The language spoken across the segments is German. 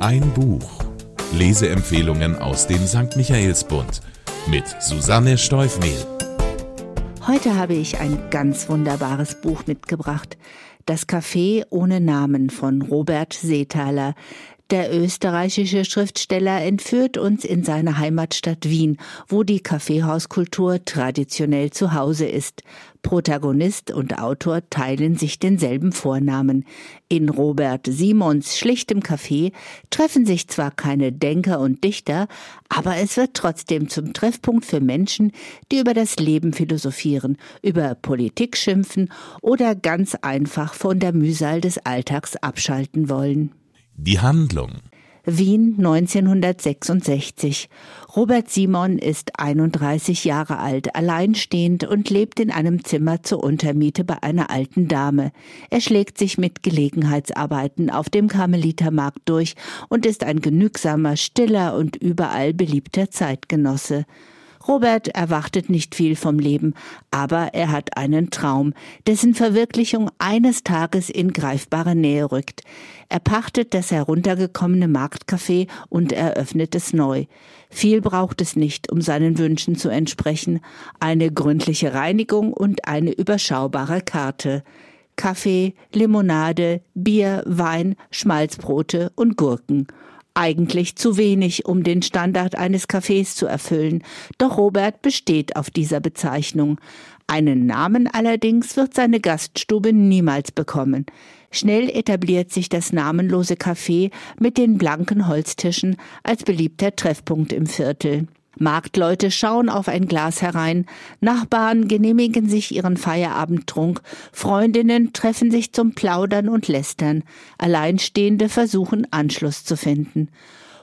Ein Buch. Leseempfehlungen aus dem St. Michaelsbund mit Susanne Steufmehl. Heute habe ich ein ganz wunderbares Buch mitgebracht. Das Café ohne Namen von Robert Seethaler. Der österreichische Schriftsteller entführt uns in seine Heimatstadt Wien, wo die Kaffeehauskultur traditionell zu Hause ist. Protagonist und Autor teilen sich denselben Vornamen. In Robert Simons schlichtem Café treffen sich zwar keine Denker und Dichter, aber es wird trotzdem zum Treffpunkt für Menschen, die über das Leben philosophieren, über Politik schimpfen oder ganz einfach von der Mühsal des Alltags abschalten wollen. Die Handlung. Wien 1966. Robert Simon ist 31 Jahre alt, alleinstehend und lebt in einem Zimmer zur Untermiete bei einer alten Dame. Er schlägt sich mit Gelegenheitsarbeiten auf dem Karmelitermarkt durch und ist ein genügsamer, stiller und überall beliebter Zeitgenosse. Robert erwartet nicht viel vom Leben, aber er hat einen Traum, dessen Verwirklichung eines Tages in greifbare Nähe rückt. Er pachtet das heruntergekommene Marktcafé und eröffnet es neu. Viel braucht es nicht, um seinen Wünschen zu entsprechen. Eine gründliche Reinigung und eine überschaubare Karte. Kaffee, Limonade, Bier, Wein, Schmalzbrote und Gurken eigentlich zu wenig, um den Standard eines Cafés zu erfüllen, doch Robert besteht auf dieser Bezeichnung. Einen Namen allerdings wird seine Gaststube niemals bekommen. Schnell etabliert sich das namenlose Café mit den blanken Holztischen als beliebter Treffpunkt im Viertel. Marktleute schauen auf ein Glas herein, Nachbarn genehmigen sich ihren Feierabendtrunk, Freundinnen treffen sich zum Plaudern und Lästern, Alleinstehende versuchen Anschluss zu finden.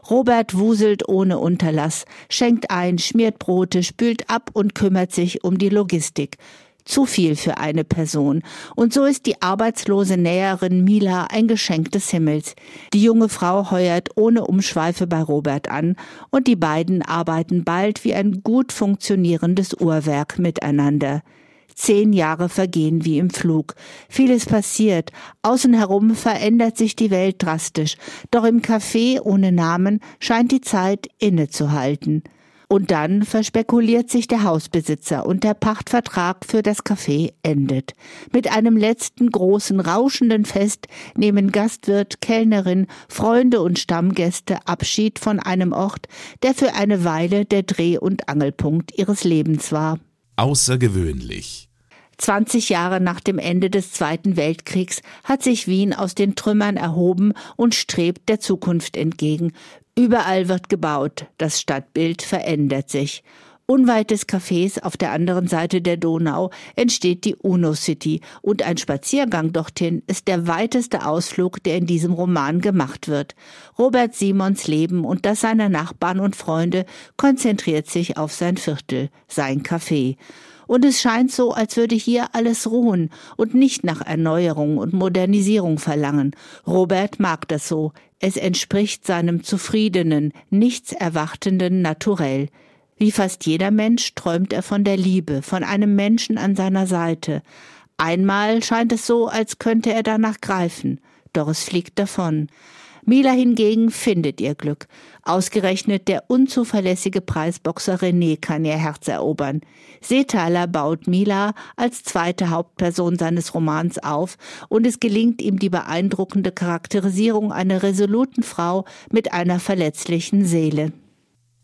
Robert wuselt ohne Unterlass, schenkt ein, schmiert Brote, spült ab und kümmert sich um die Logistik. Zu viel für eine Person. Und so ist die arbeitslose Näherin Mila ein Geschenk des Himmels. Die junge Frau heuert ohne Umschweife bei Robert an und die beiden arbeiten bald wie ein gut funktionierendes Uhrwerk miteinander. Zehn Jahre vergehen wie im Flug. Vieles passiert. Außen herum verändert sich die Welt drastisch. Doch im Café ohne Namen scheint die Zeit innezuhalten. Und dann verspekuliert sich der Hausbesitzer und der Pachtvertrag für das Café endet. Mit einem letzten großen rauschenden Fest nehmen Gastwirt, Kellnerin, Freunde und Stammgäste Abschied von einem Ort, der für eine Weile der Dreh- und Angelpunkt ihres Lebens war. Außergewöhnlich. 20 Jahre nach dem Ende des Zweiten Weltkriegs hat sich Wien aus den Trümmern erhoben und strebt der Zukunft entgegen. Überall wird gebaut, das Stadtbild verändert sich. Unweit des Cafés auf der anderen Seite der Donau entsteht die Uno City und ein Spaziergang dorthin ist der weiteste Ausflug, der in diesem Roman gemacht wird. Robert Simons Leben und das seiner Nachbarn und Freunde konzentriert sich auf sein Viertel, sein Café. Und es scheint so, als würde hier alles ruhen und nicht nach Erneuerung und Modernisierung verlangen. Robert mag das so. Es entspricht seinem zufriedenen, nichts erwartenden Naturell. Wie fast jeder Mensch träumt er von der Liebe, von einem Menschen an seiner Seite. Einmal scheint es so, als könnte er danach greifen, doch es fliegt davon. Mila hingegen findet ihr Glück. Ausgerechnet der unzuverlässige Preisboxer René kann ihr Herz erobern. Seethaler baut Mila als zweite Hauptperson seines Romans auf und es gelingt ihm die beeindruckende Charakterisierung einer resoluten Frau mit einer verletzlichen Seele.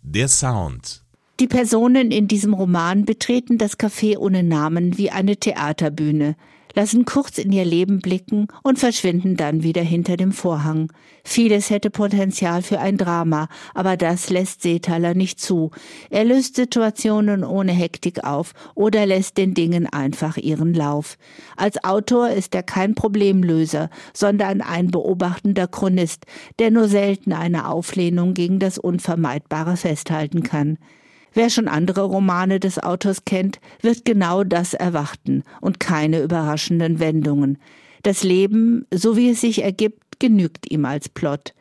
Der Sound. Die Personen in diesem Roman betreten das Café ohne Namen wie eine Theaterbühne lassen kurz in ihr Leben blicken und verschwinden dann wieder hinter dem Vorhang. Vieles hätte Potenzial für ein Drama, aber das lässt Seethaler nicht zu. Er löst Situationen ohne Hektik auf oder lässt den Dingen einfach ihren Lauf. Als Autor ist er kein Problemlöser, sondern ein beobachtender Chronist, der nur selten eine Auflehnung gegen das Unvermeidbare festhalten kann. Wer schon andere Romane des Autors kennt, wird genau das erwarten und keine überraschenden Wendungen. Das Leben, so wie es sich ergibt, genügt ihm als Plot.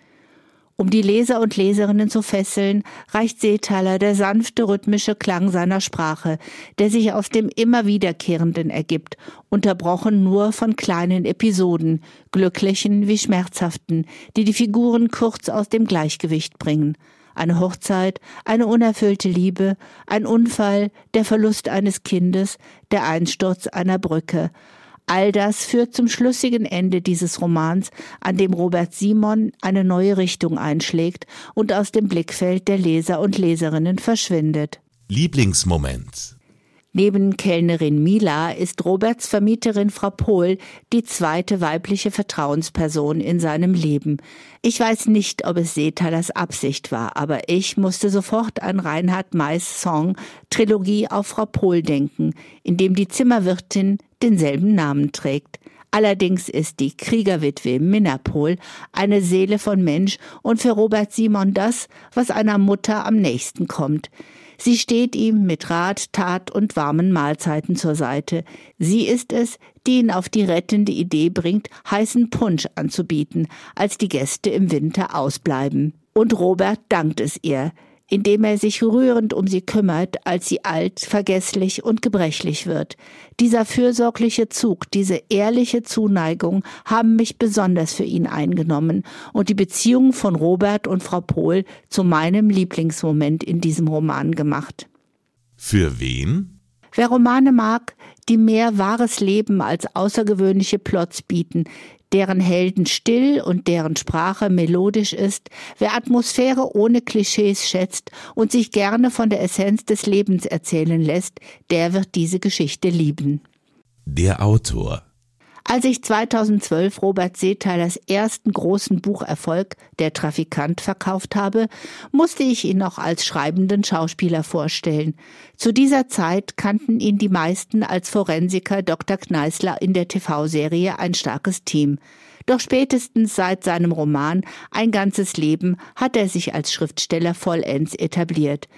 Um die Leser und Leserinnen zu fesseln, reicht Seethaler der sanfte rhythmische Klang seiner Sprache, der sich aus dem immer wiederkehrenden ergibt, unterbrochen nur von kleinen Episoden, glücklichen wie schmerzhaften, die die Figuren kurz aus dem Gleichgewicht bringen. Eine Hochzeit, eine unerfüllte Liebe, ein Unfall, der Verlust eines Kindes, der Einsturz einer Brücke, All das führt zum schlüssigen Ende dieses Romans, an dem Robert Simon eine neue Richtung einschlägt und aus dem Blickfeld der Leser und Leserinnen verschwindet. Lieblingsmoment Neben Kellnerin Mila ist Roberts Vermieterin Frau Pohl die zweite weibliche Vertrauensperson in seinem Leben. Ich weiß nicht, ob es Seethalers Absicht war, aber ich musste sofort an Reinhard Mays Song Trilogie auf Frau Pohl denken, in dem die Zimmerwirtin denselben Namen trägt. Allerdings ist die Kriegerwitwe Minna Pohl eine Seele von Mensch und für Robert Simon das, was einer Mutter am nächsten kommt. Sie steht ihm mit Rat, Tat und warmen Mahlzeiten zur Seite. Sie ist es, die ihn auf die rettende Idee bringt, heißen Punsch anzubieten, als die Gäste im Winter ausbleiben. Und Robert dankt es ihr indem er sich rührend um sie kümmert, als sie alt, vergesslich und gebrechlich wird. Dieser fürsorgliche Zug, diese ehrliche Zuneigung haben mich besonders für ihn eingenommen und die Beziehung von Robert und Frau Pohl zu meinem Lieblingsmoment in diesem Roman gemacht. Für wen? Wer Romane mag, die mehr wahres Leben als außergewöhnliche Plots bieten, deren Helden still und deren Sprache melodisch ist, wer Atmosphäre ohne Klischees schätzt und sich gerne von der Essenz des Lebens erzählen lässt, der wird diese Geschichte lieben. Der Autor als ich 2012 Robert Seethalers ersten großen Bucherfolg Der Trafikant verkauft habe, musste ich ihn noch als schreibenden Schauspieler vorstellen. Zu dieser Zeit kannten ihn die meisten als Forensiker Dr. Kneißler in der TV-Serie Ein starkes Team. Doch spätestens seit seinem Roman Ein ganzes Leben hat er sich als Schriftsteller vollends etabliert.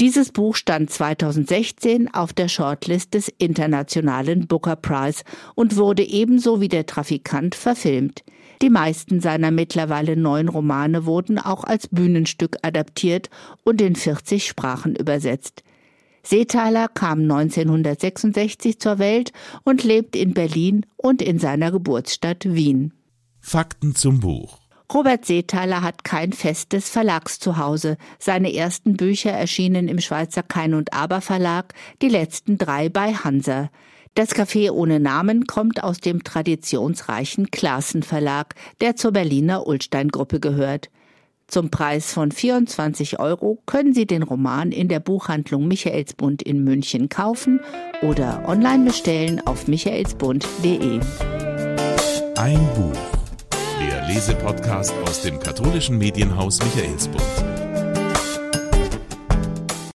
Dieses Buch stand 2016 auf der Shortlist des Internationalen Booker Prize und wurde ebenso wie der Trafikant verfilmt. Die meisten seiner mittlerweile neun Romane wurden auch als Bühnenstück adaptiert und in 40 Sprachen übersetzt. Seethaler kam 1966 zur Welt und lebt in Berlin und in seiner Geburtsstadt Wien. Fakten zum Buch Robert Seethaler hat kein festes Verlagszuhause. Seine ersten Bücher erschienen im Schweizer Kein und Aber Verlag, die letzten drei bei Hansa. Das Café ohne Namen kommt aus dem traditionsreichen Klassen Verlag, der zur Berliner Ulstein Gruppe gehört. Zum Preis von 24 Euro können Sie den Roman in der Buchhandlung Michaelsbund in München kaufen oder online bestellen auf michaelsbund.de. Ein Buch. Lesepodcast aus dem katholischen Medienhaus Michaelsbund.